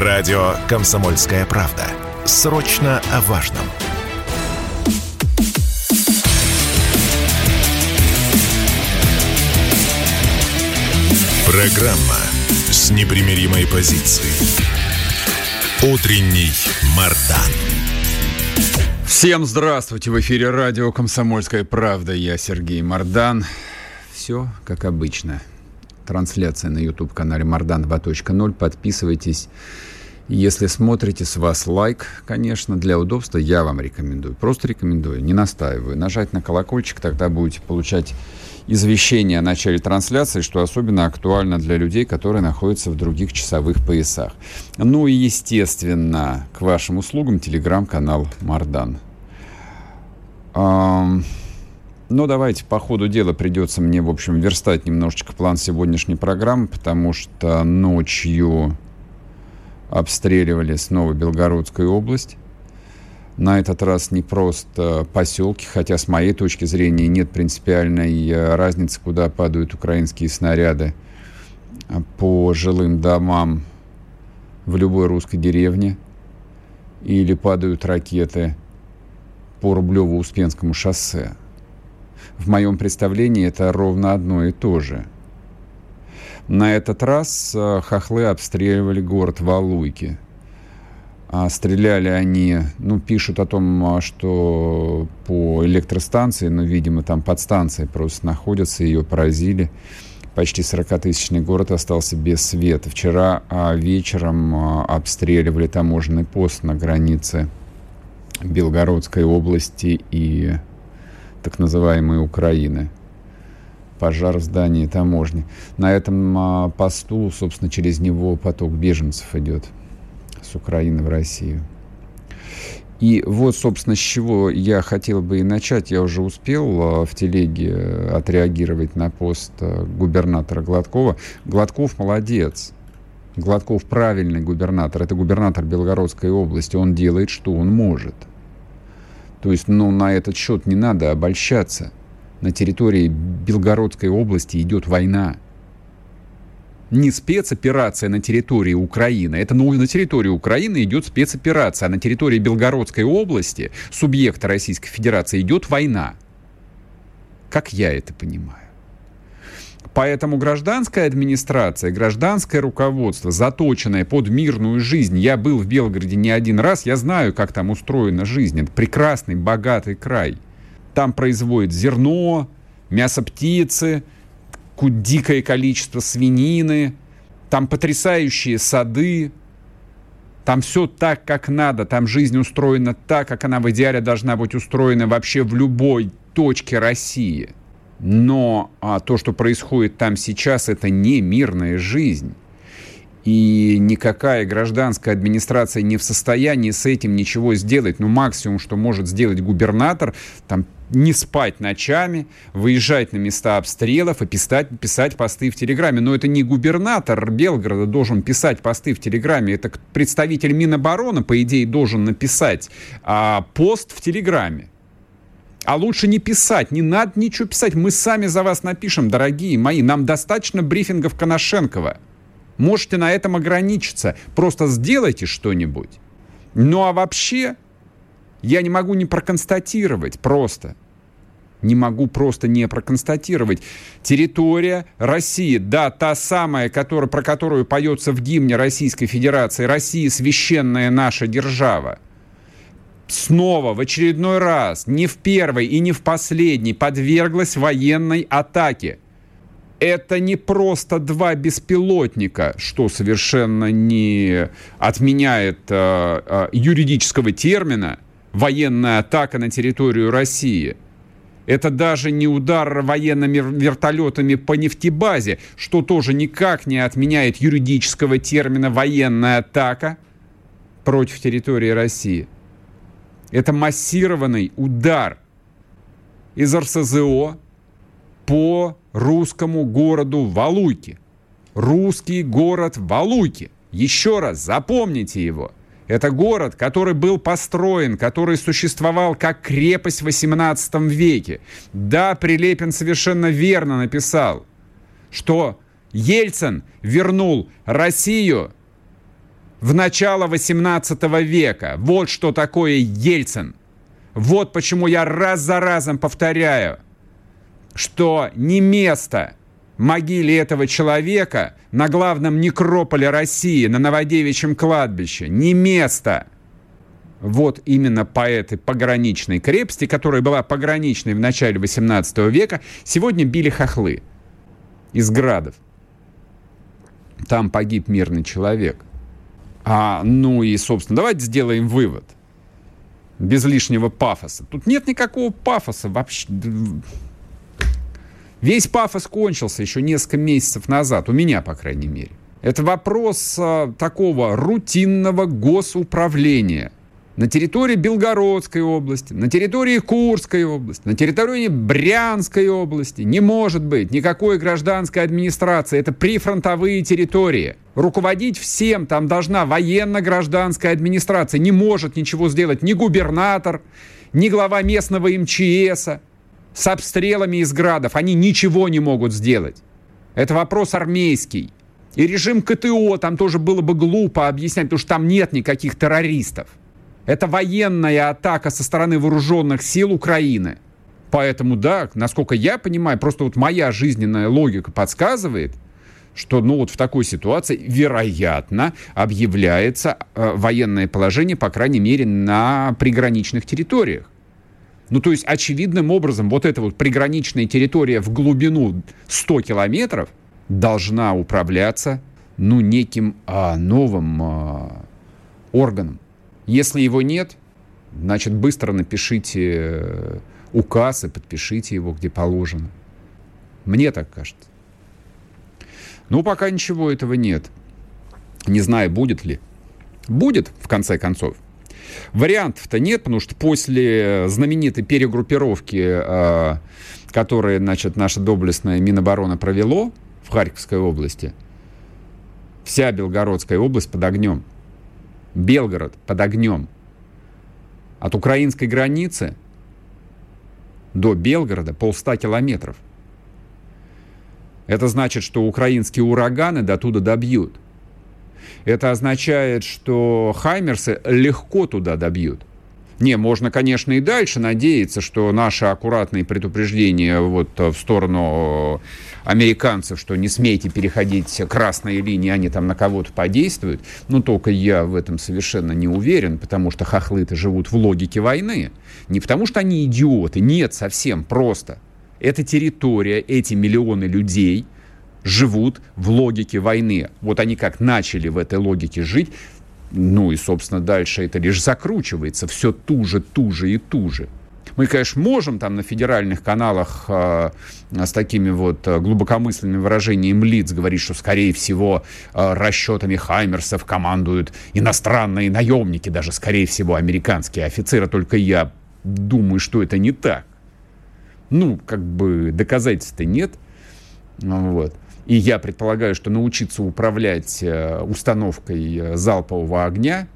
Радио «Комсомольская правда». Срочно о важном. Программа с непримиримой позицией. Утренний Мардан. Всем здравствуйте! В эфире радио «Комсомольская правда». Я Сергей Мардан. Все как обычно. Трансляция на YouTube-канале Мардан 2.0. Подписывайтесь. Если смотрите, с вас лайк, конечно, для удобства я вам рекомендую. Просто рекомендую, не настаиваю. Нажать на колокольчик, тогда будете получать извещение о начале трансляции, что особенно актуально для людей, которые находятся в других часовых поясах. Ну и, естественно, к вашим услугам телеграм-канал Мардан. Эм... Ну, давайте, по ходу дела придется мне, в общем, верстать немножечко план сегодняшней программы, потому что ночью обстреливали снова Белгородскую область. На этот раз не просто поселки, хотя с моей точки зрения нет принципиальной э, разницы, куда падают украинские снаряды по жилым домам в любой русской деревне или падают ракеты по Рублево-Успенскому шоссе. В моем представлении это ровно одно и то же – на этот раз э, хохлы обстреливали город Валуйки. А стреляли они, ну, пишут о том, а, что по электростанции, ну, видимо, там подстанция просто находится, ее поразили. Почти 40-тысячный город остался без света. Вчера а, вечером обстреливали таможенный пост на границе Белгородской области и так называемой Украины пожар в здании таможни. На этом а, посту, собственно, через него поток беженцев идет с Украины в Россию. И вот, собственно, с чего я хотел бы и начать. Я уже успел а, в телеге отреагировать на пост а, губернатора Гладкова. Гладков молодец. Гладков правильный губернатор. Это губернатор Белгородской области. Он делает, что он может. То есть, ну, на этот счет не надо обольщаться на территории Белгородской области идет война. Не спецоперация на территории Украины. Это ну, на территории Украины идет спецоперация, а на территории Белгородской области, субъекта Российской Федерации, идет война. Как я это понимаю. Поэтому гражданская администрация, гражданское руководство, заточенное под мирную жизнь. Я был в Белгороде не один раз, я знаю, как там устроена жизнь. Это прекрасный, богатый край – там производят зерно, мясо птицы, дикое количество свинины, там потрясающие сады, там все так, как надо, там жизнь устроена так, как она в идеале должна быть устроена вообще в любой точке России. Но а, то, что происходит там сейчас, это не мирная жизнь и никакая гражданская администрация не в состоянии с этим ничего сделать. Ну, максимум, что может сделать губернатор, там, не спать ночами, выезжать на места обстрелов и писать, писать посты в Телеграме. Но это не губернатор Белгорода должен писать посты в Телеграме, это представитель Минобороны, по идее, должен написать а, пост в Телеграме. А лучше не писать, не надо ничего писать. Мы сами за вас напишем, дорогие мои. Нам достаточно брифингов Коношенкова. Можете на этом ограничиться. Просто сделайте что-нибудь. Ну а вообще, я не могу не проконстатировать просто. Не могу просто не проконстатировать. Территория России, да, та самая, которая, про которую поется в гимне Российской Федерации, Россия священная наша держава, снова в очередной раз, не в первый и не в последний, подверглась военной атаке это не просто два беспилотника, что совершенно не отменяет э, э, юридического термина военная атака на территорию России. Это даже не удар военными вертолетами по нефтебазе, что тоже никак не отменяет юридического термина военная атака против территории России. Это массированный удар из РСЗО по русскому городу Валуйки. Русский город Валуйки. Еще раз запомните его. Это город, который был построен, который существовал как крепость в XVIII веке. Да, Прилепин совершенно верно написал, что Ельцин вернул Россию в начало 18 века. Вот что такое Ельцин. Вот почему я раз за разом повторяю, что не место могиле этого человека на главном некрополе России, на Новодевичьем кладбище. Не место. Вот именно по этой пограничной крепости, которая была пограничной в начале 18 века, сегодня били хохлы из градов. Там погиб мирный человек. А, ну и, собственно, давайте сделаем вывод. Без лишнего пафоса. Тут нет никакого пафоса вообще. Весь пафос кончился еще несколько месяцев назад, у меня, по крайней мере. Это вопрос а, такого рутинного госуправления на территории Белгородской области, на территории Курской области, на территории Брянской области. Не может быть никакой гражданской администрации. Это прифронтовые территории. Руководить всем там должна военно-гражданская администрация. Не может ничего сделать ни губернатор, ни глава местного МЧС с обстрелами из градов. Они ничего не могут сделать. Это вопрос армейский. И режим КТО там тоже было бы глупо объяснять, потому что там нет никаких террористов. Это военная атака со стороны вооруженных сил Украины. Поэтому, да, насколько я понимаю, просто вот моя жизненная логика подсказывает, что ну вот в такой ситуации, вероятно, объявляется э, военное положение, по крайней мере, на приграничных территориях. Ну, то есть, очевидным образом, вот эта вот приграничная территория в глубину 100 километров должна управляться, ну, неким а, новым а, органом. Если его нет, значит, быстро напишите э, указ и подпишите его, где положено. Мне так кажется. Ну, пока ничего этого нет. Не знаю, будет ли. Будет, в конце концов. Вариантов-то нет, потому что после знаменитой перегруппировки, э, которую, значит, наша доблестная Минобороны провело в Харьковской области, вся Белгородская область под огнем. Белгород под огнем. От украинской границы до Белгорода полста километров. Это значит, что украинские ураганы до туда добьют. Это означает, что Хаймерсы легко туда добьют. Не, можно, конечно, и дальше надеяться, что наши аккуратные предупреждения вот в сторону американцев, что не смейте переходить красные линии, они там на кого-то подействуют. Но только я в этом совершенно не уверен, потому что хохлы-то живут в логике войны. Не потому что они идиоты, нет, совсем просто. Эта территория, эти миллионы людей живут в логике войны. Вот они как начали в этой логике жить, ну и, собственно, дальше это лишь закручивается все туже, туже и туже. Мы, конечно, можем там на федеральных каналах э, с такими вот э, глубокомысленными выражениями лиц говорить, что, скорее всего, э, расчетами Хаймерсов командуют иностранные наемники, даже, скорее всего, американские офицеры. Только я думаю, что это не так. Ну, как бы доказательств-то нет. Вот. И я предполагаю, что научиться управлять э, установкой э, залпового огня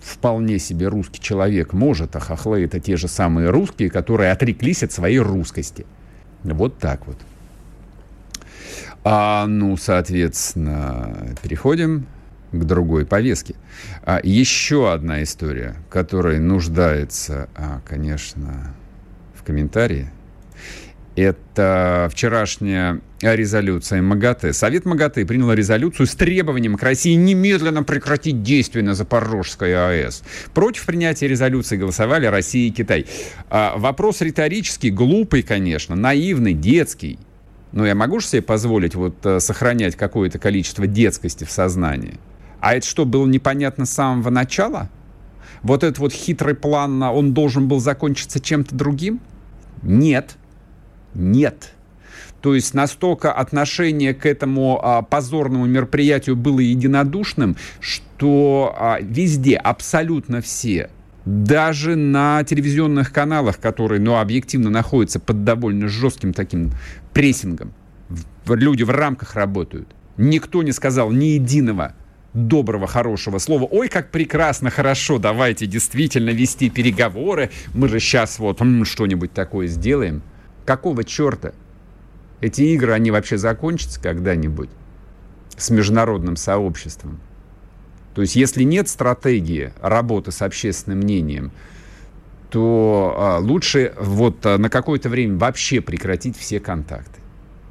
вполне себе русский человек может, а хохлы это те же самые русские, которые отреклись от своей русскости. Вот так вот. А, ну, соответственно, переходим к другой повестке. А, еще одна история, которая нуждается, а, конечно, комментарии – это вчерашняя резолюция МАГАТЭ. Совет МАГАТЭ принял резолюцию с требованием к России немедленно прекратить действия на Запорожской АЭС. Против принятия резолюции голосовали Россия и Китай. А вопрос риторический, глупый, конечно, наивный, детский. Но я могу же себе позволить вот э, сохранять какое-то количество детскости в сознании? А это что, было непонятно с самого начала? Вот этот вот хитрый план, он должен был закончиться чем-то другим? Нет. Нет. То есть настолько отношение к этому а, позорному мероприятию было единодушным, что а, везде, абсолютно все, даже на телевизионных каналах, которые, ну, объективно находятся под довольно жестким таким прессингом, люди в рамках работают. Никто не сказал ни единого доброго, хорошего слова. Ой, как прекрасно, хорошо, давайте действительно вести переговоры. Мы же сейчас вот что-нибудь такое сделаем. Какого черта? Эти игры, они вообще закончатся когда-нибудь с международным сообществом? То есть если нет стратегии работы с общественным мнением, то а, лучше вот а, на какое-то время вообще прекратить все контакты.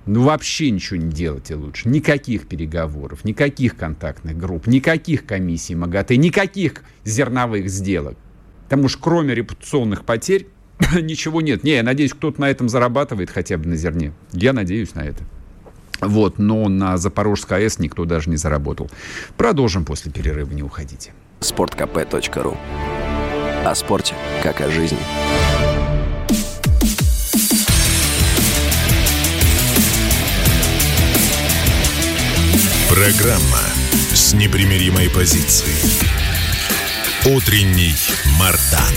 Ну, вообще ничего не делайте лучше. Никаких переговоров, никаких контактных групп, никаких комиссий МАГАТЭ, никаких зерновых сделок. Потому что кроме репутационных потерь ничего нет. Не, я надеюсь, кто-то на этом зарабатывает хотя бы на зерне. Я надеюсь на это. Вот, но на Запорожской АЭС никто даже не заработал. Продолжим после перерыва, не уходите. sportkp.ru О спорте, как о жизни. Программа с непримиримой позицией. Утренний Мардан.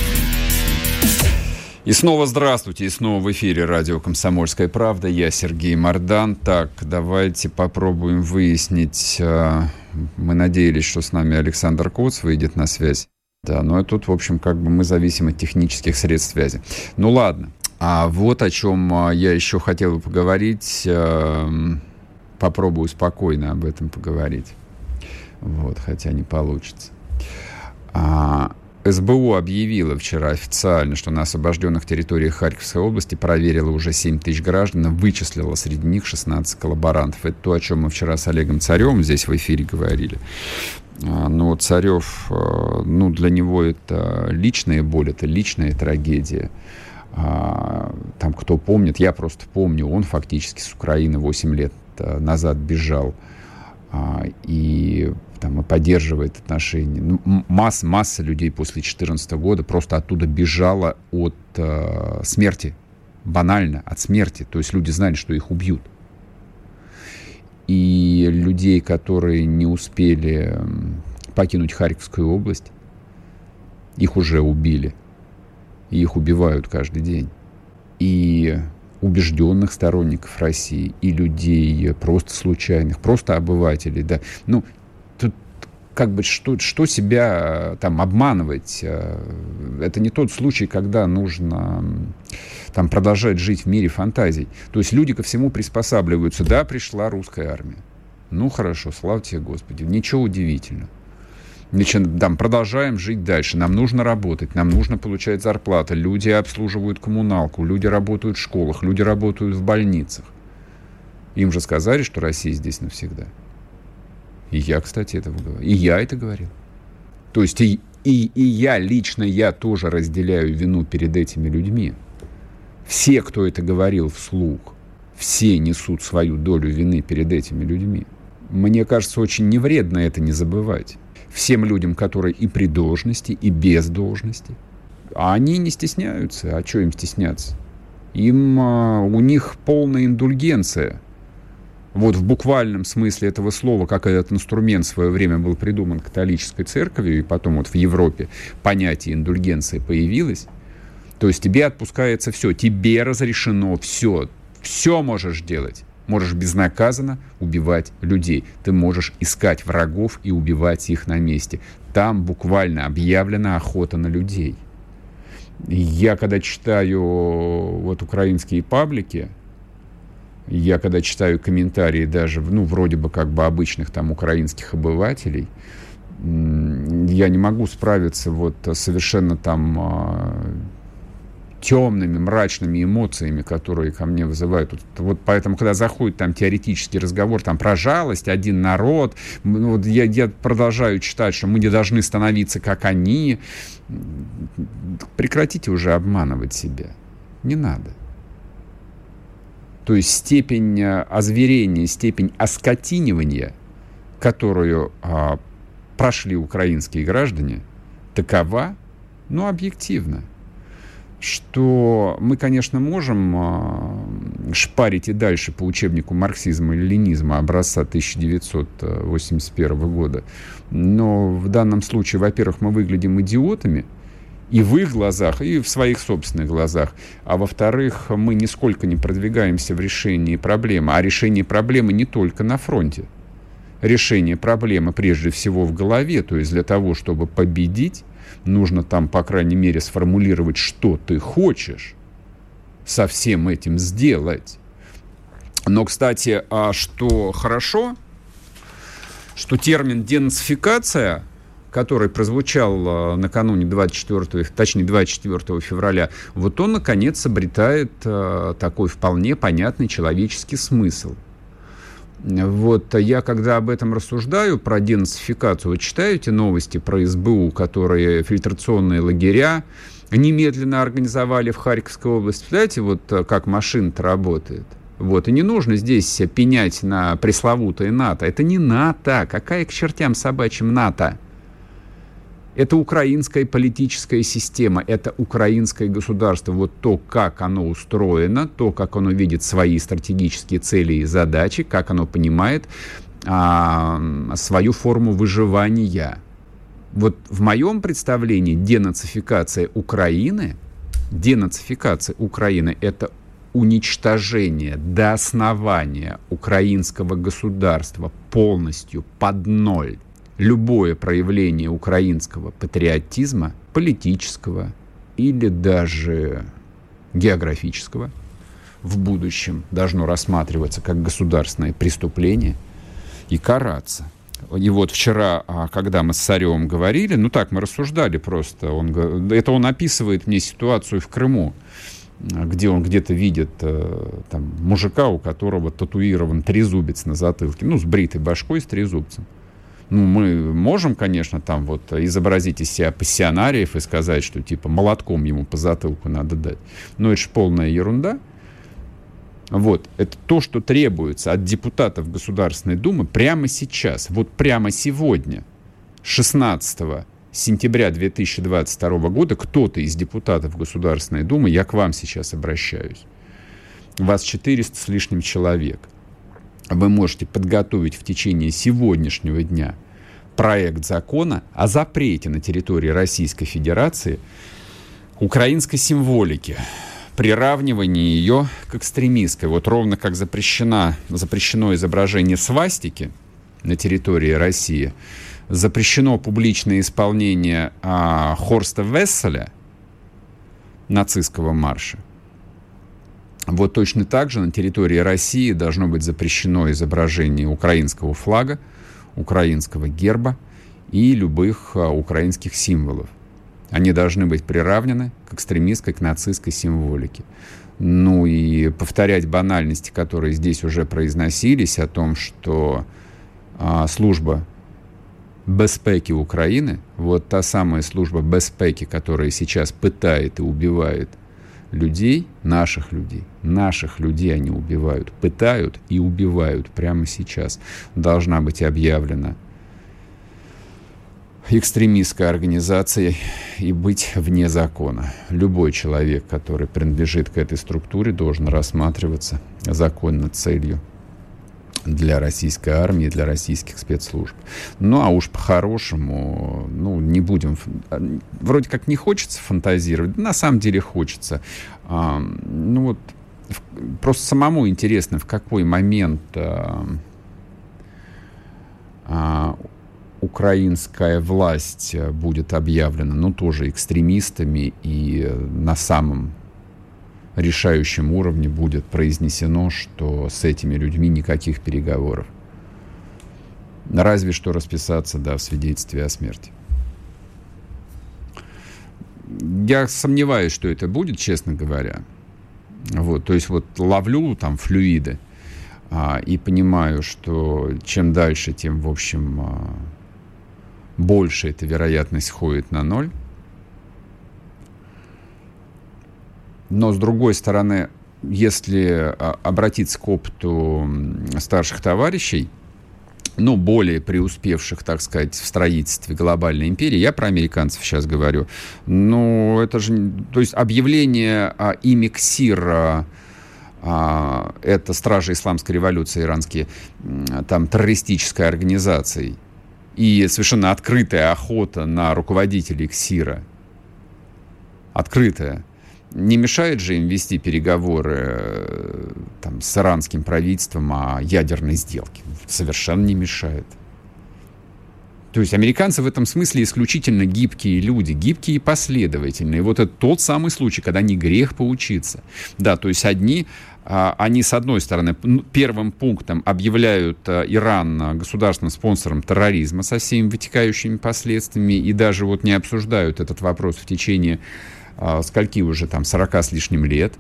И снова здравствуйте, и снова в эфире радио «Комсомольская правда». Я Сергей Мордан. Так, давайте попробуем выяснить. Э, мы надеялись, что с нами Александр Коц выйдет на связь. Да, но тут, в общем, как бы мы зависим от технических средств связи. Ну ладно. А вот о чем э, я еще хотел бы поговорить. Попробую спокойно об этом поговорить. Вот, хотя не получится. А, СБУ объявила вчера официально, что на освобожденных территориях Харьковской области проверила уже 7 тысяч граждан, вычислила среди них 16 коллаборантов. Это то, о чем мы вчера с Олегом Царевым здесь в эфире говорили. А, но Царев, а, ну, для него это личная боль, это личная трагедия. А, там, кто помнит, я просто помню, он фактически с Украины 8 лет назад бежал. И там, и поддерживает отношения. Ну, масс, масса людей после 2014 года просто оттуда бежала от э, смерти. Банально, от смерти. То есть люди знали, что их убьют. И людей, которые не успели покинуть Харьковскую область, их уже убили. И их убивают каждый день. И убежденных сторонников России, и людей просто случайных, просто обывателей, да. Ну, как бы что, что себя э, там обманывать. Э, это не тот случай, когда нужно там продолжать жить в мире фантазий. То есть люди ко всему приспосабливаются. Да, пришла русская армия. Ну хорошо, слава тебе, Господи. Ничего удивительного. Значит, там, продолжаем жить дальше. Нам нужно работать, нам нужно получать зарплату. Люди обслуживают коммуналку, люди работают в школах, люди работают в больницах. Им же сказали, что Россия здесь навсегда. И я, кстати, это говорил. И я это говорил. То есть и, и, и я, лично я тоже разделяю вину перед этими людьми. Все, кто это говорил вслух, все несут свою долю вины перед этими людьми. Мне кажется, очень невредно это не забывать. Всем людям, которые и при должности, и без должности. А они не стесняются. А что им стесняться? Им, а, у них полная индульгенция – вот в буквальном смысле этого слова, как этот инструмент в свое время был придуман католической церковью, и потом вот в Европе понятие индульгенции появилось, то есть тебе отпускается все, тебе разрешено все, все можешь делать. Можешь безнаказанно убивать людей. Ты можешь искать врагов и убивать их на месте. Там буквально объявлена охота на людей. Я когда читаю вот украинские паблики, я когда читаю комментарии даже, ну, вроде бы как бы обычных там украинских обывателей, я не могу справиться вот совершенно там а, темными, мрачными эмоциями, которые ко мне вызывают. Вот, вот поэтому, когда заходит там теоретический разговор там про жалость, один народ, ну, вот я, я продолжаю читать, что мы не должны становиться как они. Прекратите уже обманывать себя. Не надо. То есть степень э, озверения, степень оскотинивания, которую а, прошли украинские граждане, такова, ну, объективно, что мы, конечно, можем а, шпарить и дальше по учебнику марксизма и ленизма образца 1981 года, но в данном случае, во-первых, мы выглядим идиотами – и в их глазах, и в своих собственных глазах. А во-вторых, мы нисколько не продвигаемся в решении проблемы. А решение проблемы не только на фронте. Решение проблемы прежде всего в голове. То есть для того, чтобы победить, нужно там, по крайней мере, сформулировать, что ты хочешь со всем этим сделать. Но, кстати, а что хорошо, что термин денацификация – который прозвучал э, накануне 24, точнее 24 февраля, вот он, наконец, обретает э, такой вполне понятный человеческий смысл. Вот я, когда об этом рассуждаю, про денацификацию, вот читаю эти новости про СБУ, которые фильтрационные лагеря немедленно организовали в Харьковской области. Знаете, вот как машина-то работает – вот, и не нужно здесь пенять на пресловутое НАТО. Это не НАТО. Какая к чертям собачьим НАТО? Это украинская политическая система, это украинское государство. Вот то, как оно устроено, то, как оно видит свои стратегические цели и задачи, как оно понимает а, свою форму выживания. Вот в моем представлении денацификация Украины, денацификация Украины – это уничтожение до основания украинского государства полностью под ноль любое проявление украинского патриотизма, политического или даже географического, в будущем должно рассматриваться как государственное преступление и караться. И вот вчера, а, когда мы с Царевым говорили, ну так, мы рассуждали просто, он, это он описывает мне ситуацию в Крыму где он где-то видит э, там, мужика, у которого татуирован трезубец на затылке, ну, с бритой башкой, с трезубцем. Ну, мы можем, конечно, там вот изобразить из себя пассионариев и сказать, что типа молотком ему по затылку надо дать. Но это же полная ерунда. Вот, это то, что требуется от депутатов Государственной Думы прямо сейчас, вот прямо сегодня, 16 сентября 2022 года кто-то из депутатов Государственной Думы, я к вам сейчас обращаюсь, вас 400 с лишним человек, вы можете подготовить в течение сегодняшнего дня проект закона о запрете на территории Российской Федерации украинской символики, приравнивании ее к экстремистской. Вот ровно как запрещено, запрещено изображение свастики на территории России – запрещено публичное исполнение а, Хорста Весселя, нацистского марша. Вот точно так же на территории России должно быть запрещено изображение украинского флага, украинского герба и любых а, украинских символов. Они должны быть приравнены к экстремистской, к нацистской символике. Ну и повторять банальности, которые здесь уже произносились, о том, что а, служба безпеки Украины, вот та самая служба безпеки, которая сейчас пытает и убивает людей, наших людей, наших людей они убивают, пытают и убивают прямо сейчас, должна быть объявлена экстремистской организацией и быть вне закона. Любой человек, который принадлежит к этой структуре, должен рассматриваться законно целью для российской армии, для российских спецслужб. Ну, а уж по-хорошему, ну, не будем... Вроде как не хочется фантазировать, на самом деле хочется. А, ну, вот просто самому интересно, в какой момент а, а, украинская власть будет объявлена, ну, тоже экстремистами и на самом решающем уровне будет произнесено, что с этими людьми никаких переговоров. Разве что расписаться, да, в свидетельстве о смерти. Я сомневаюсь, что это будет, честно говоря. Вот, то есть вот ловлю там флюиды а, и понимаю, что чем дальше, тем, в общем, а, больше эта вероятность ходит на ноль. Но, с другой стороны, если а, обратиться к опыту старших товарищей, ну, более преуспевших, так сказать, в строительстве глобальной империи, я про американцев сейчас говорю, ну, это же, то есть объявление а, ими КСИР, а, это стражи исламской революции иранские, там, террористической организацией, и совершенно открытая охота на руководителей КСИРа, открытая, не мешает же им вести переговоры э, там, с иранским правительством о ядерной сделке? Совершенно не мешает. То есть американцы в этом смысле исключительно гибкие люди, гибкие и последовательные. Вот это тот самый случай, когда не грех поучиться. Да, то есть одни а, они, с одной стороны, первым пунктом объявляют а, Иран государственным спонсором терроризма со всеми вытекающими последствиями и даже вот не обсуждают этот вопрос в течение скольки уже там 40 с лишним лет.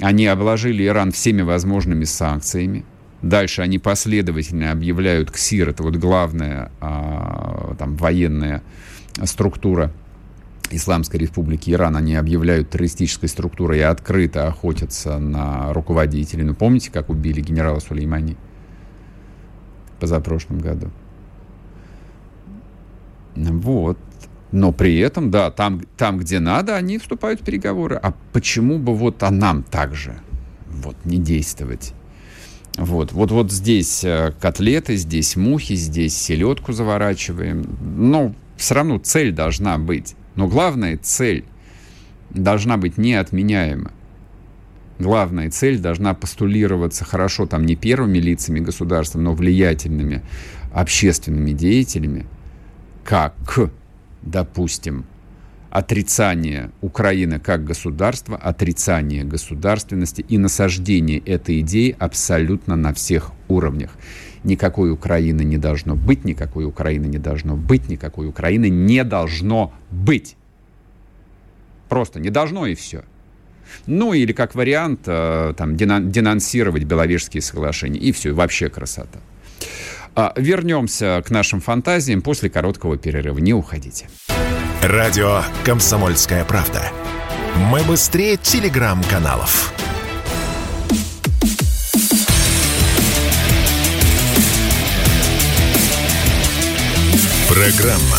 Они обложили Иран всеми возможными санкциями. Дальше они последовательно объявляют КСИР, это вот главная а, там, военная структура Исламской Республики Иран, они объявляют террористической структурой и открыто охотятся на руководителей. Ну, помните, как убили генерала Сулеймани позапрошлом году? Вот. Но при этом, да, там, там, где надо, они вступают в переговоры. А почему бы вот а нам также вот не действовать? Вот, вот, вот здесь э, котлеты, здесь мухи, здесь селедку заворачиваем. Но все равно цель должна быть. Но главная цель должна быть неотменяема. Главная цель должна постулироваться хорошо там не первыми лицами государства, но влиятельными общественными деятелями, как, допустим, отрицание Украины как государства, отрицание государственности и насаждение этой идеи абсолютно на всех уровнях. Никакой Украины не должно быть, никакой Украины не должно быть, никакой Украины не должно быть. Просто не должно и все. Ну или как вариант э, там, денонсировать Беловежские соглашения. И все, вообще красота. А, вернемся к нашим фантазиям после короткого перерыва. Не уходите. Радио «Комсомольская правда». Мы быстрее телеграм-каналов. Программа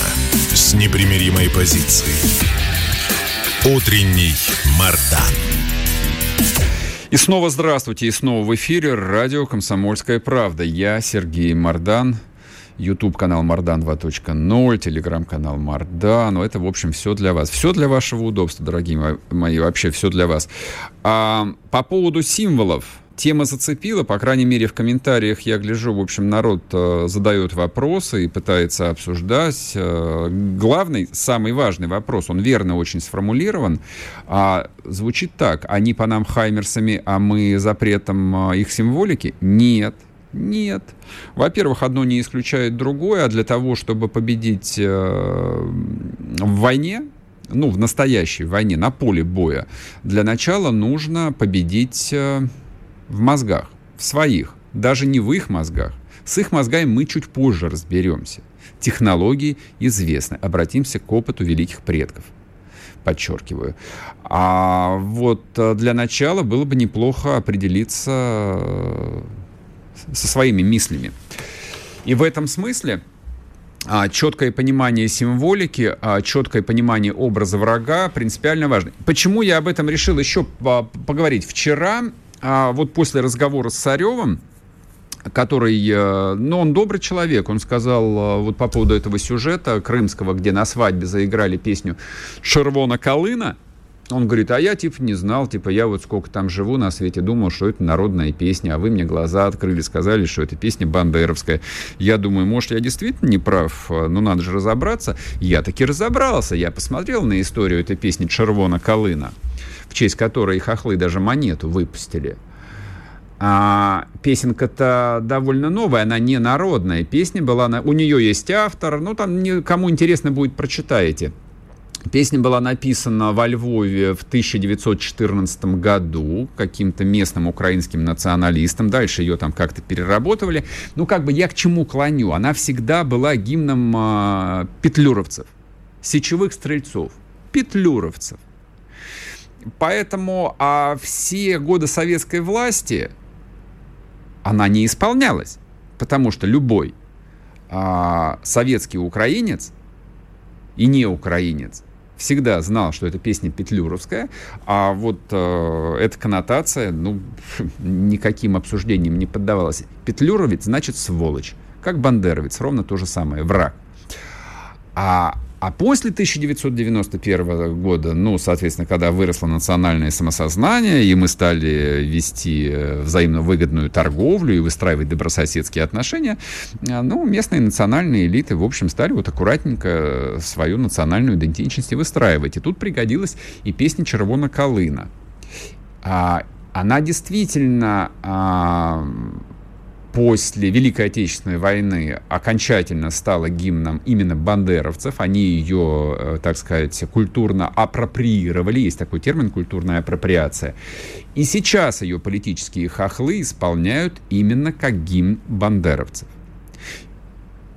с непримиримой позицией. Утренний Мардан. И снова здравствуйте, и снова в эфире радио «Комсомольская правда». Я Сергей Мардан, YouTube-канал Мардан 2.0, телеграм-канал Мардан. Ну, это, в общем, все для вас. Все для вашего удобства, дорогие мои, вообще все для вас. А, по поводу символов. Тема зацепила, по крайней мере, в комментариях я гляжу, в общем, народ э, задает вопросы и пытается обсуждать. Э, главный, самый важный вопрос, он верно очень сформулирован, а звучит так, они по нам хаймерсами, а мы запретом э, их символики? Нет, нет. Во-первых, одно не исключает другое, а для того, чтобы победить в войне, ну, в настоящей войне, на поле боя, для начала нужно победить в мозгах, в своих, даже не в их мозгах. С их мозгами мы чуть позже разберемся. Технологии известны. Обратимся к опыту великих предков. Подчеркиваю. А вот э, для начала было бы неплохо определиться э, со своими мыслями. И в этом смысле а, четкое понимание символики, а, четкое понимание образа врага принципиально важно. Почему я об этом решил еще поговорить? Вчера, а, вот после разговора с Царевым, который, э, ну, он добрый человек, он сказал вот по поводу этого сюжета крымского, где на свадьбе заиграли песню «Шервона Колына», он говорит, а я, типа, не знал, типа, я вот сколько там живу на свете, думал, что это народная песня, а вы мне глаза открыли, сказали, что это песня бандеровская. Я думаю, может, я действительно не прав, ну, надо же разобраться. Я таки разобрался, я посмотрел на историю этой песни «Червона Колына», в честь которой хохлы даже монету выпустили. А песенка-то довольно новая, она не народная. Песня была, на... у нее есть автор, ну, там, кому интересно будет, прочитайте. Песня была написана во Львове в 1914 году каким-то местным украинским националистом. Дальше ее там как-то переработали. Ну, как бы я к чему клоню? Она всегда была гимном э, петлюровцев, сечевых стрельцов, петлюровцев. Поэтому а все годы советской власти она не исполнялась, потому что любой а, советский украинец и не украинец всегда знал, что эта песня петлюровская, а вот э, эта коннотация, ну, никаким обсуждением не поддавалась. Петлюровец значит сволочь, как бандеровец, ровно то же самое, враг. А А после 1991 года, ну, соответственно, когда выросло национальное самосознание, и мы стали вести э, взаимно выгодную торговлю и выстраивать добрососедские отношения, э, ну, местные национальные элиты, в общем, стали вот аккуратненько свою национальную идентичность выстраивать. И тут пригодилась и песня «Червона Колына». А, она действительно а, после Великой Отечественной войны окончательно стала гимном именно бандеровцев. Они ее, э, так сказать, культурно апроприировали. Есть такой термин «культурная апроприация». И сейчас ее политические хохлы исполняют именно как гимн бандеровцев.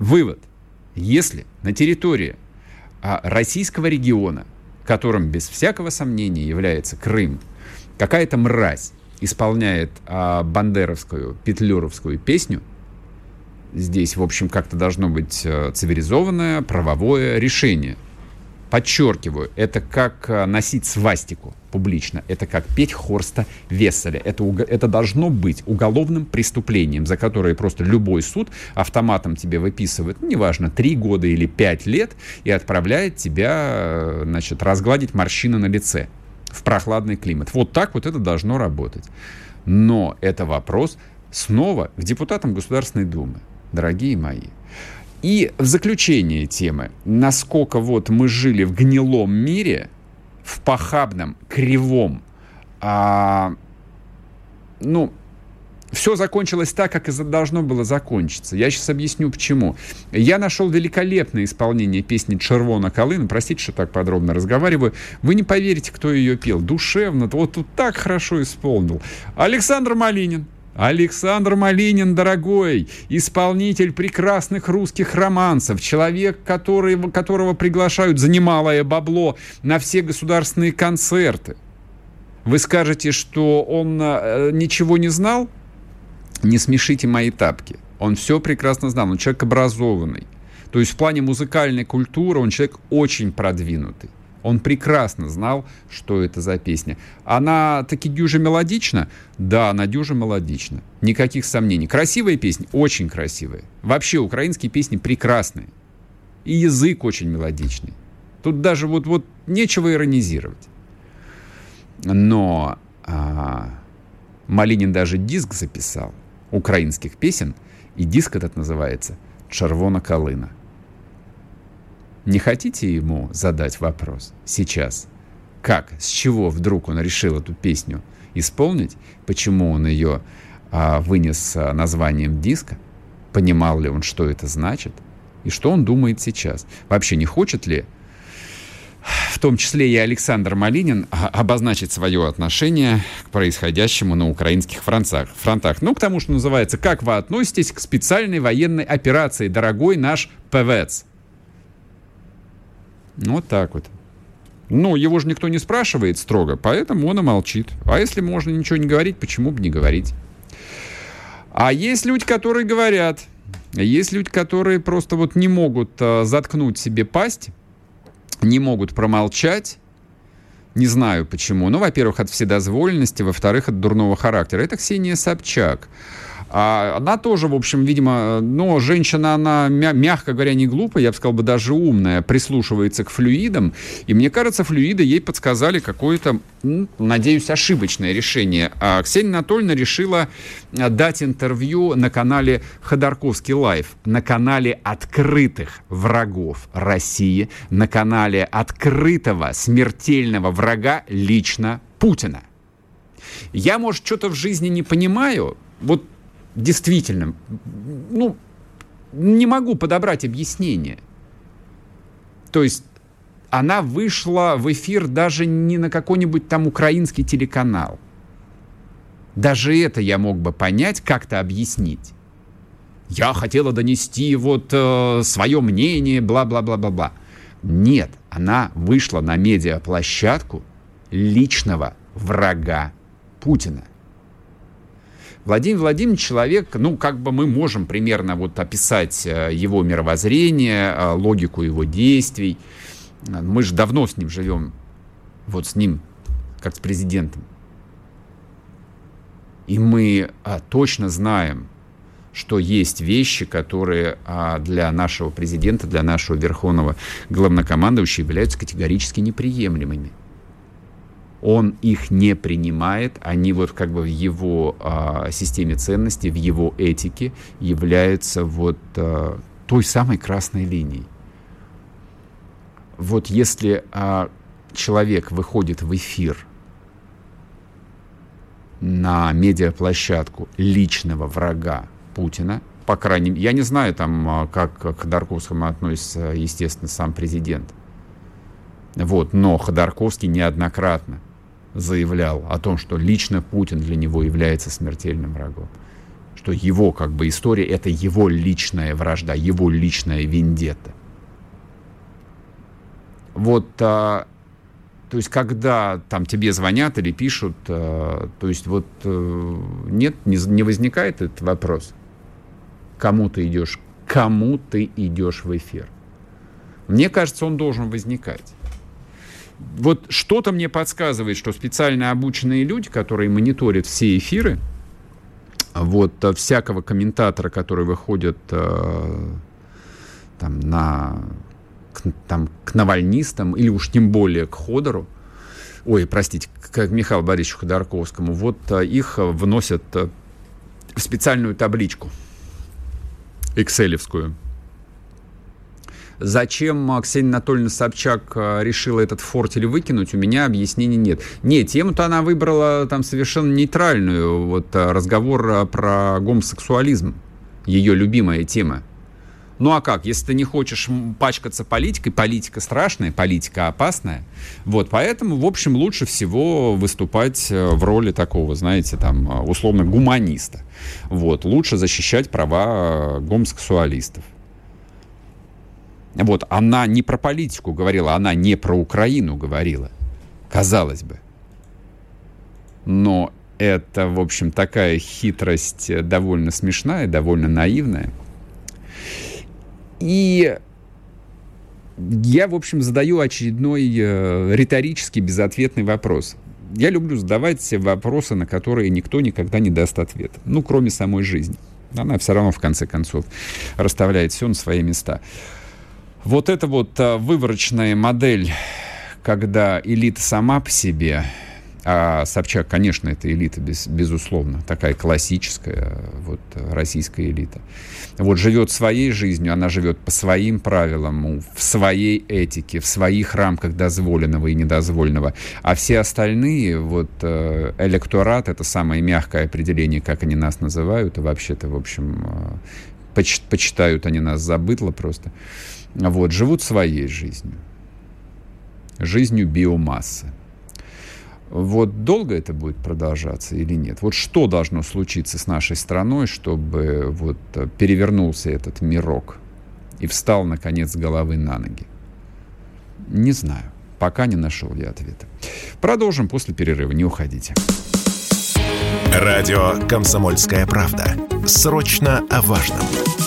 Вывод. Если на территории а, российского региона, которым без всякого сомнения является Крым, какая-то мразь исполняет а, бандеровскую, петлюровскую песню, здесь, в общем, как-то должно быть а, цивилизованное правовое решение. Подчеркиваю, это как а, носить свастику публично, это как петь Хорста Весселя. Это, это должно быть уголовным преступлением, за которое просто любой суд автоматом тебе выписывает, ну, неважно, три года или пять лет, и отправляет тебя, а, значит, разгладить морщины на лице в прохладный климат. Вот так вот это должно работать. Но это вопрос снова к депутатам Государственной Думы, дорогие мои. И в заключение темы, насколько вот мы жили в гнилом мире, в похабном, кривом, а, ну, все закончилось так, как и должно было закончиться. Я сейчас объясню, почему. Я нашел великолепное исполнение песни «Червона Колына». Простите, что так подробно разговариваю. Вы не поверите, кто ее пел. Душевно. Вот тут так хорошо исполнил. Александр Малинин. Александр Малинин, дорогой, исполнитель прекрасных русских романсов, человек, который, которого приглашают за немалое бабло на все государственные концерты. Вы скажете, что он э, ничего не знал? Не смешите мои тапки. Он все прекрасно знал, он человек образованный. То есть в плане музыкальной культуры он человек очень продвинутый. Он прекрасно знал, что это за песня. Она таки дюже мелодична? Да, она дюже мелодична. Никаких сомнений. Красивая песня? Очень красивая. Вообще, украинские песни прекрасные. И язык очень мелодичный. Тут даже вот, вот нечего иронизировать. Но а, Малинин даже диск записал украинских песен, и диск этот называется «Червона Калына». Не хотите ему задать вопрос сейчас? Как, с чего вдруг он решил эту песню исполнить? Почему он ее а, вынес а, названием диска? Понимал ли он, что это значит? И что он думает сейчас? Вообще не хочет ли в том числе и Александр Малинин, обозначить свое отношение к происходящему на украинских фронтах. фронтах. Ну, к тому, что называется, как вы относитесь к специальной военной операции, дорогой наш ПВЦ? Вот так вот. Ну, его же никто не спрашивает строго, поэтому он и молчит. А если можно ничего не говорить, почему бы не говорить? А есть люди, которые говорят. Есть люди, которые просто вот не могут uh, заткнуть себе пасть не могут промолчать. Не знаю почему. Ну, во-первых, от вседозволенности, во-вторых, от дурного характера. Это Ксения Собчак. А она тоже, в общем, видимо, но женщина, она, мягко говоря, не глупая, я бы сказал бы, даже умная, прислушивается к флюидам. И мне кажется, флюиды ей подсказали какое-то, надеюсь, ошибочное решение. А Ксения Анатольевна решила а, дать интервью на канале Ходорковский Лайв, на канале открытых врагов России, на канале открытого смертельного врага лично Путина. Я, может, что-то в жизни не понимаю, вот действительно, ну, не могу подобрать объяснение. То есть она вышла в эфир даже не на какой-нибудь там украинский телеканал. Даже это я мог бы понять, как-то объяснить. Я хотела донести вот э, свое мнение, бла-бла-бла-бла-бла. Нет, она вышла на медиаплощадку личного врага Путина. Владимир Владимирович человек, ну, как бы мы можем примерно вот описать э, его мировоззрение, э, логику его действий. Мы же давно с ним живем, вот с ним, как с президентом. И мы а, точно знаем, что есть вещи, которые а, для нашего президента, для нашего верховного главнокомандующего являются категорически неприемлемыми. Он их не принимает, они вот как бы в его а, системе ценностей, в его этике являются вот а, той самой красной линией. Вот если а, человек выходит в эфир на медиаплощадку личного врага Путина, по крайней мере, я не знаю там, а, как к Ходорковскому относится, естественно, сам президент. Вот, но Ходорковский неоднократно заявлял о том, что лично Путин для него является смертельным врагом. Что его как бы история это его личная вражда, его личная вендетта. Вот, а, то есть, когда там тебе звонят или пишут, а, то есть, вот а, нет, не, не возникает этот вопрос кому ты идешь, кому ты идешь в эфир. Мне кажется, он должен возникать. Вот что-то мне подсказывает, что специально обученные люди, которые мониторят все эфиры, вот всякого комментатора, который выходит э, там, на, к, там, к навальнистам или уж тем более к Ходору, ой, простите, к Михаилу Борисовичу Ходорковскому, вот э, их вносят э, в специальную табличку – экселевскую. Зачем Ксения Анатольевна Собчак э, решила этот фортель выкинуть, у меня объяснений нет. Нет, тему-то она выбрала там совершенно нейтральную. Вот э, разговор э, про гомосексуализм. Ее любимая тема. Ну а как, если ты не хочешь пачкаться политикой, политика страшная, политика опасная, вот, поэтому, в общем, лучше всего выступать в роли такого, знаете, там, условно, гуманиста. Вот, лучше защищать права гомосексуалистов. Вот, она не про политику говорила, она не про Украину говорила, казалось бы. Но это, в общем, такая хитрость довольно смешная, довольно наивная. И я, в общем, задаю очередной э, риторический безответный вопрос. Я люблю задавать вопросы, на которые никто никогда не даст ответ. Ну, кроме самой жизни. Она все равно, в конце концов, расставляет все на свои места. Вот эта вот э, выворочная модель, когда элита сама по себе, а Собчак, конечно, это элита, без, безусловно, такая классическая вот, российская элита. Вот живет своей жизнью, она живет по своим правилам, в своей этике, в своих рамках дозволенного и недозволенного. А все остальные, вот э, электорат, это самое мягкое определение, как они нас называют, и вообще-то, в общем, поч почитают они нас забытло просто, вот, живут своей жизнью, жизнью биомассы. Вот долго это будет продолжаться или нет? Вот что должно случиться с нашей страной, чтобы вот э, перевернулся этот мирок и встал, наконец, с головы на ноги? Не знаю. Пока не нашел я ответа. Продолжим после перерыва. Не уходите. Радио «Комсомольская правда». Срочно о важном.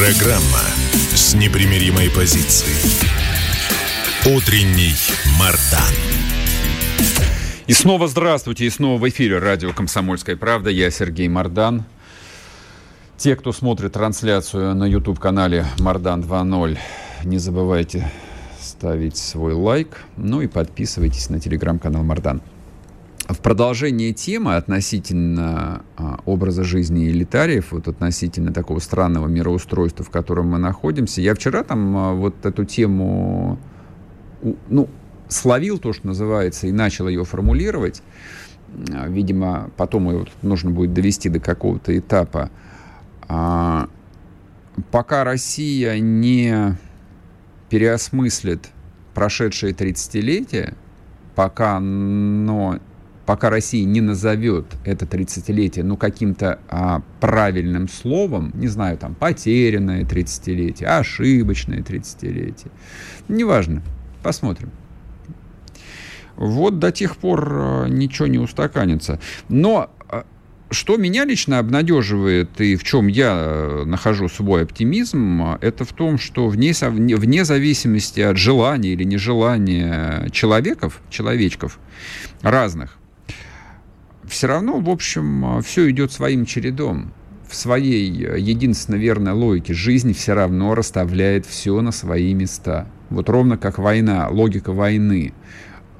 Программа с непримиримой позицией. Утренний Мардан. И снова здравствуйте, и снова в эфире радио «Комсомольская правда». Я Сергей Мардан. Те, кто смотрит трансляцию на YouTube-канале Мардан 2.0, не забывайте ставить свой лайк, ну и подписывайтесь на телеграм-канал Мардан. В продолжение темы относительно а, образа жизни элитариев, вот относительно такого странного мироустройства, в котором мы находимся, я вчера там а, вот эту тему, ну, словил то, что называется, и начал ее формулировать. А, видимо, потом ее нужно будет довести до какого-то этапа. А, пока Россия не переосмыслит прошедшее 30-летие, пока но пока Россия не назовет это 30-летие, ну, каким-то а, правильным словом, не знаю, там, потерянное 30-летие, ошибочное 30-летие, неважно, посмотрим. Вот до тех пор а, ничего не устаканится. Но а, что меня лично обнадеживает и в чем я э, нахожу свой оптимизм, это в том, что вне, вне зависимости от желания или нежелания человеков, человечков разных, все равно, в общем, все идет своим чередом. В своей единственно верной логике жизнь все равно расставляет все на свои места. Вот ровно как война, логика войны –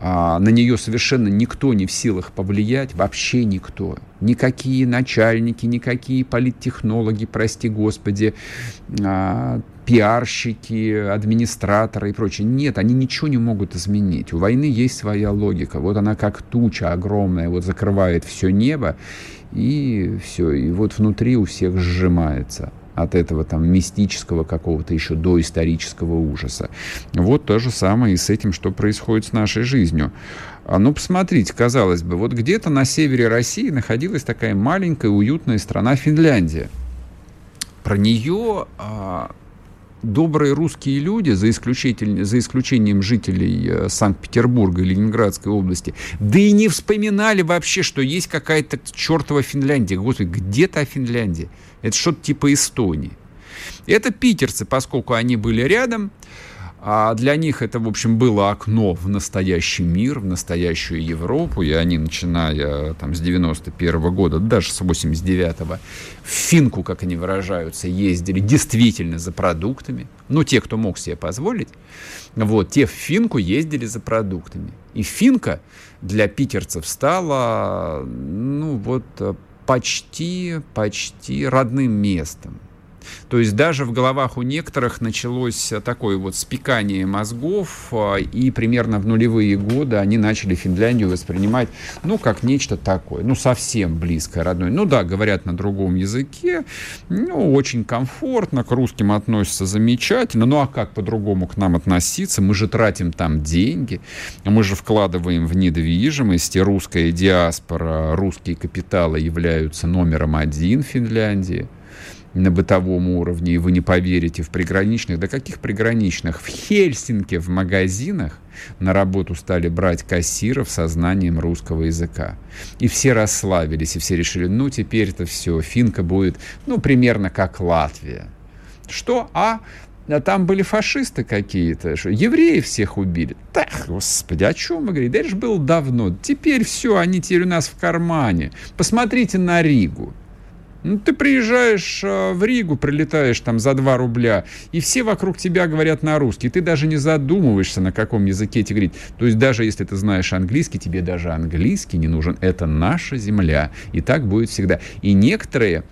а, на нее совершенно никто не в силах повлиять, вообще никто. Никакие начальники, никакие политтехнологи, прости господи, а, пиарщики, администраторы и прочее. Нет, они ничего не могут изменить. У войны есть своя логика. Вот она как туча огромная, вот закрывает все небо, и все, и вот внутри у всех сжимается от этого там мистического какого-то еще доисторического ужаса. Вот то же самое и с этим, что происходит с нашей жизнью. А, ну, посмотрите, казалось бы, вот где-то на севере России находилась такая маленькая уютная страна Финляндия. Про нее а, добрые русские люди, за, за исключением жителей э, Санкт-Петербурга и Ленинградской области, да и не вспоминали вообще, что есть какая-то чертова Финляндия. Господи, где-то Финляндия. Это что-то типа Эстонии. Это питерцы, поскольку они были рядом, а для них это, в общем, было окно в настоящий мир, в настоящую Европу, и они, начиная там, с 91 -го года, даже с 89-го, в Финку, как они выражаются, ездили действительно за продуктами. Ну, те, кто мог себе позволить, вот, те в Финку ездили за продуктами. И Финка для питерцев стала, ну, вот, почти, почти родным местом. То есть даже в головах у некоторых началось такое вот спекание мозгов, а, и примерно в нулевые годы они начали Финляндию воспринимать, ну, как нечто такое, ну, совсем близкое, родное. Ну да, говорят на другом языке, ну, очень комфортно, к русским относятся замечательно, ну, а как по-другому к нам относиться? Мы же тратим там деньги, мы же вкладываем в недвижимость, и русская диаспора, русские капиталы являются номером один в Финляндии на бытовом уровне, и вы не поверите, в приграничных, да каких приграничных, в Хельсинки в магазинах на работу стали брать кассиров со знанием русского языка. И все расслабились, и все решили, ну теперь это все, финка будет, ну примерно как Латвия. Что? А а там были фашисты какие-то, что евреев всех убили. Так, господи, о чем вы говорите? Да это же было давно. Теперь все, они теперь у нас в кармане. Посмотрите на Ригу. Ну, ты приезжаешь э, в Ригу, прилетаешь там за 2 рубля, и все вокруг тебя говорят на русский. Ты даже не задумываешься, на каком языке тебе говорить. То есть даже если ты знаешь английский, тебе даже английский не нужен. Это наша земля. И так будет всегда. И некоторые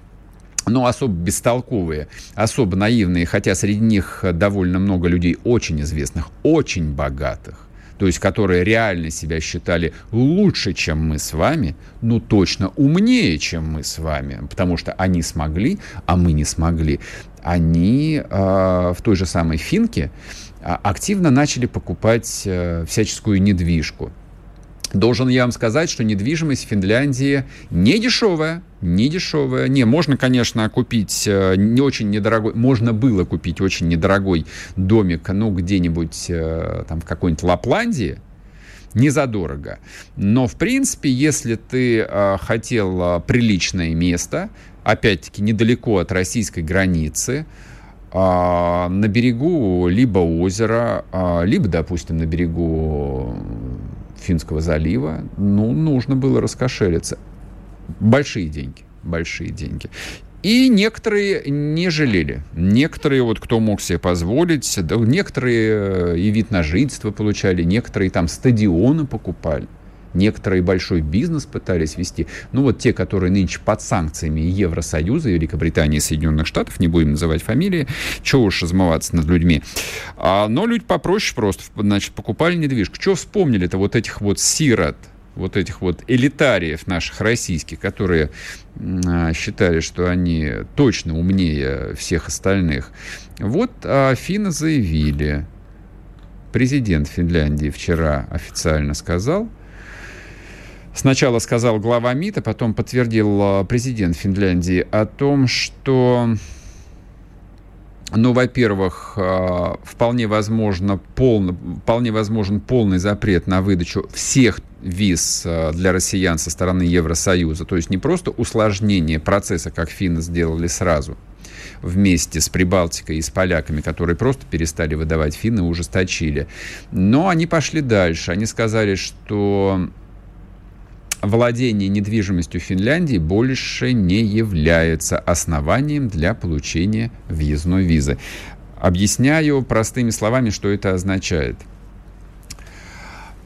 ну, особо бестолковые, особо наивные, хотя среди них довольно много людей очень известных, очень богатых, то есть которые реально себя считали лучше, чем мы с вами, но точно умнее, чем мы с вами, потому что они смогли, а мы не смогли, они э, в той же самой финке а, активно начали покупать э, всяческую недвижку. Должен я вам сказать, что недвижимость в Финляндии не дешевая, не дешевая. Не, можно, конечно, купить э, не очень недорогой, можно было купить очень недорогой домик, ну, где-нибудь э, там в какой-нибудь Лапландии, не задорого. Но, в принципе, если ты э, хотел приличное место, опять-таки, недалеко от российской границы, на берегу либо озера, либо, допустим, на берегу Финского залива, ну, нужно было раскошелиться. Большие деньги, большие деньги. И некоторые не жалели. Некоторые, вот кто мог себе позволить, да, некоторые э, и вид на жительство получали, некоторые там стадионы покупали. Некоторые большой бизнес пытались вести. Ну вот те, которые нынче под санкциями Евросоюза, Великобритании Соединенных Штатов, не будем называть фамилии, чего уж размываться над людьми. А, но люди попроще просто, значит, покупали недвижку. Что вспомнили-то вот этих вот сирот, вот этих вот элитариев наших российских, которые а, считали, что они точно умнее всех остальных. Вот а, финны заявили, президент Финляндии вчера официально сказал, Сначала сказал глава МИДа, потом подтвердил э, президент Финляндии о том, что ну, во-первых, э, вполне возможно полно, вполне возможен полный запрет на выдачу всех виз э, для россиян со стороны Евросоюза. То есть не просто усложнение процесса, как финны сделали сразу, вместе с Прибалтикой и с поляками, которые просто перестали выдавать финны, ужесточили. Но они пошли дальше. Они сказали, что владение недвижимостью Финляндии больше не является основанием для получения въездной визы. Объясняю простыми словами, что это означает.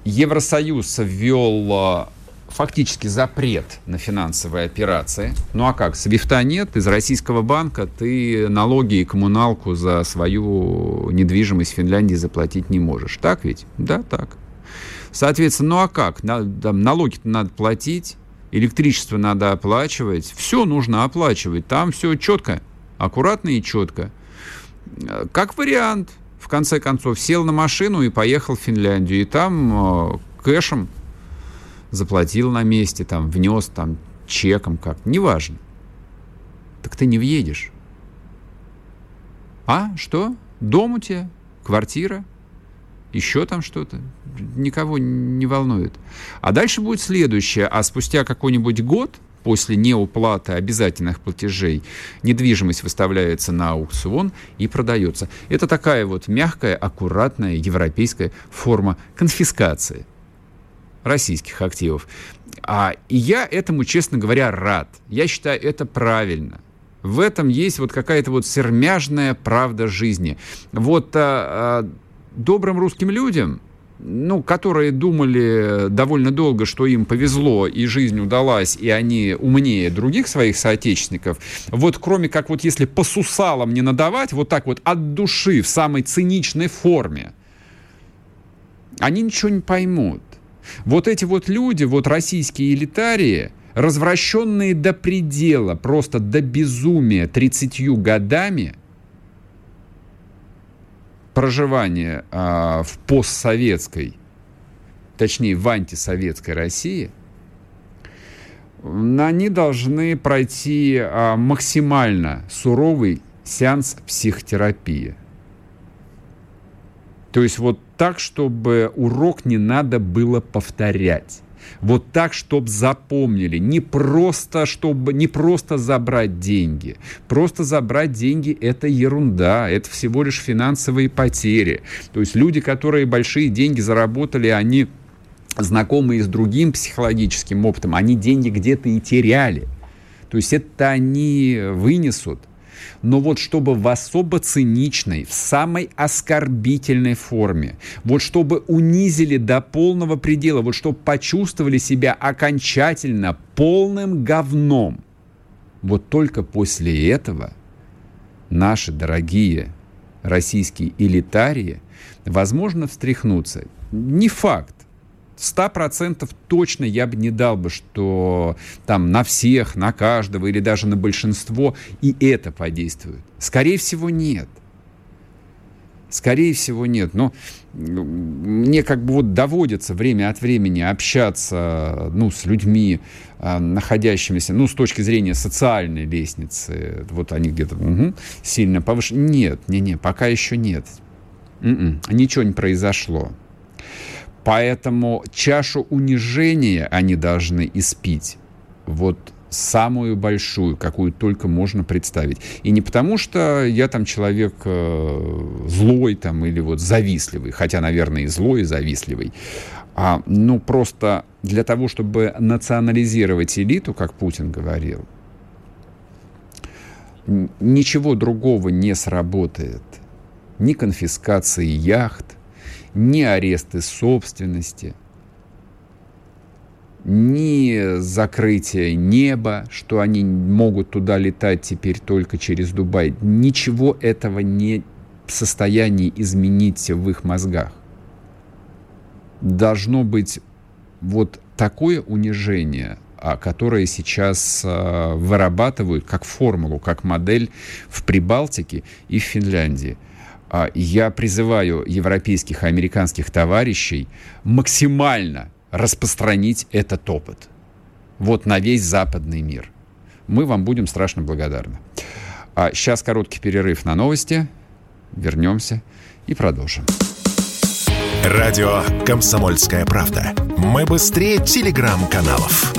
Евросоюз ввел фактически запрет на финансовые операции. Ну а как? Свифта нет, из российского банка ты налоги и коммуналку за свою недвижимость в Финляндии заплатить не можешь. Так ведь? Да, так. Соответственно, ну а как? налоги надо платить, электричество надо оплачивать, все нужно оплачивать. Там все четко, аккуратно и четко. Как вариант, в конце концов, сел на машину и поехал в Финляндию. И там э, кэшем заплатил на месте, там, внес, там, чеком как, неважно. Так ты не въедешь. А, что? Дом у тебя? Квартира? еще там что-то, никого не волнует. А дальше будет следующее, а спустя какой-нибудь год после неуплаты обязательных платежей недвижимость выставляется на аукцион и продается. Это такая вот мягкая, аккуратная европейская форма конфискации российских активов. А, и я этому, честно говоря, рад. Я считаю, это правильно. В этом есть вот какая-то вот сермяжная правда жизни. Вот а, а, добрым русским людям, ну, которые думали довольно долго, что им повезло, и жизнь удалась, и они умнее других своих соотечественников, вот кроме как вот если по сусалам не надавать, вот так вот от души, в самой циничной форме, они ничего не поймут. Вот эти вот люди, вот российские элитарии, развращенные до предела, просто до безумия 30 годами – проживания а, в постсоветской, точнее в антисоветской России, они должны пройти а, максимально суровый сеанс психотерапии. То есть вот так, чтобы урок не надо было повторять. Вот так, чтобы запомнили. Не просто, чтобы, не просто забрать деньги. Просто забрать деньги – это ерунда. Это всего лишь финансовые потери. То есть люди, которые большие деньги заработали, они знакомые с другим психологическим опытом, они деньги где-то и теряли. То есть это они вынесут но вот чтобы в особо циничной, в самой оскорбительной форме, вот чтобы унизили до полного предела, вот чтобы почувствовали себя окончательно полным говном, вот только после этого наши дорогие российские элитарии, возможно, встряхнутся. Не факт, ста процентов точно я бы не дал бы, что там на всех, на каждого или даже на большинство и это подействует. Скорее всего, нет. Скорее всего, нет. Но мне как бы вот доводится время от времени общаться ну, с людьми, а, находящимися, ну, с точки зрения социальной лестницы. Вот они где-то угу, сильно повыше. Нет, не, не, пока еще нет. М-м, ничего не произошло. Поэтому чашу унижения они должны испить. Вот самую большую, какую только можно представить. И не потому, что я там человек э, злой там, или вот завистливый, хотя, наверное, и злой, и завистливый, а, ну, просто для того, чтобы национализировать элиту, как Путин говорил, ничего другого не сработает. Ни конфискации яхт, ни аресты собственности, ни закрытие неба, что они могут туда летать теперь только через Дубай. Ничего этого не в состоянии изменить в их мозгах. Должно быть вот такое унижение, а, которое сейчас а, вырабатывают как формулу, как модель в Прибалтике и в Финляндии – я призываю европейских и американских товарищей максимально распространить этот опыт. Вот на весь западный мир. Мы вам будем страшно благодарны. А сейчас короткий перерыв на новости. Вернемся и продолжим. Радио «Комсомольская правда». Мы быстрее телеграм-каналов.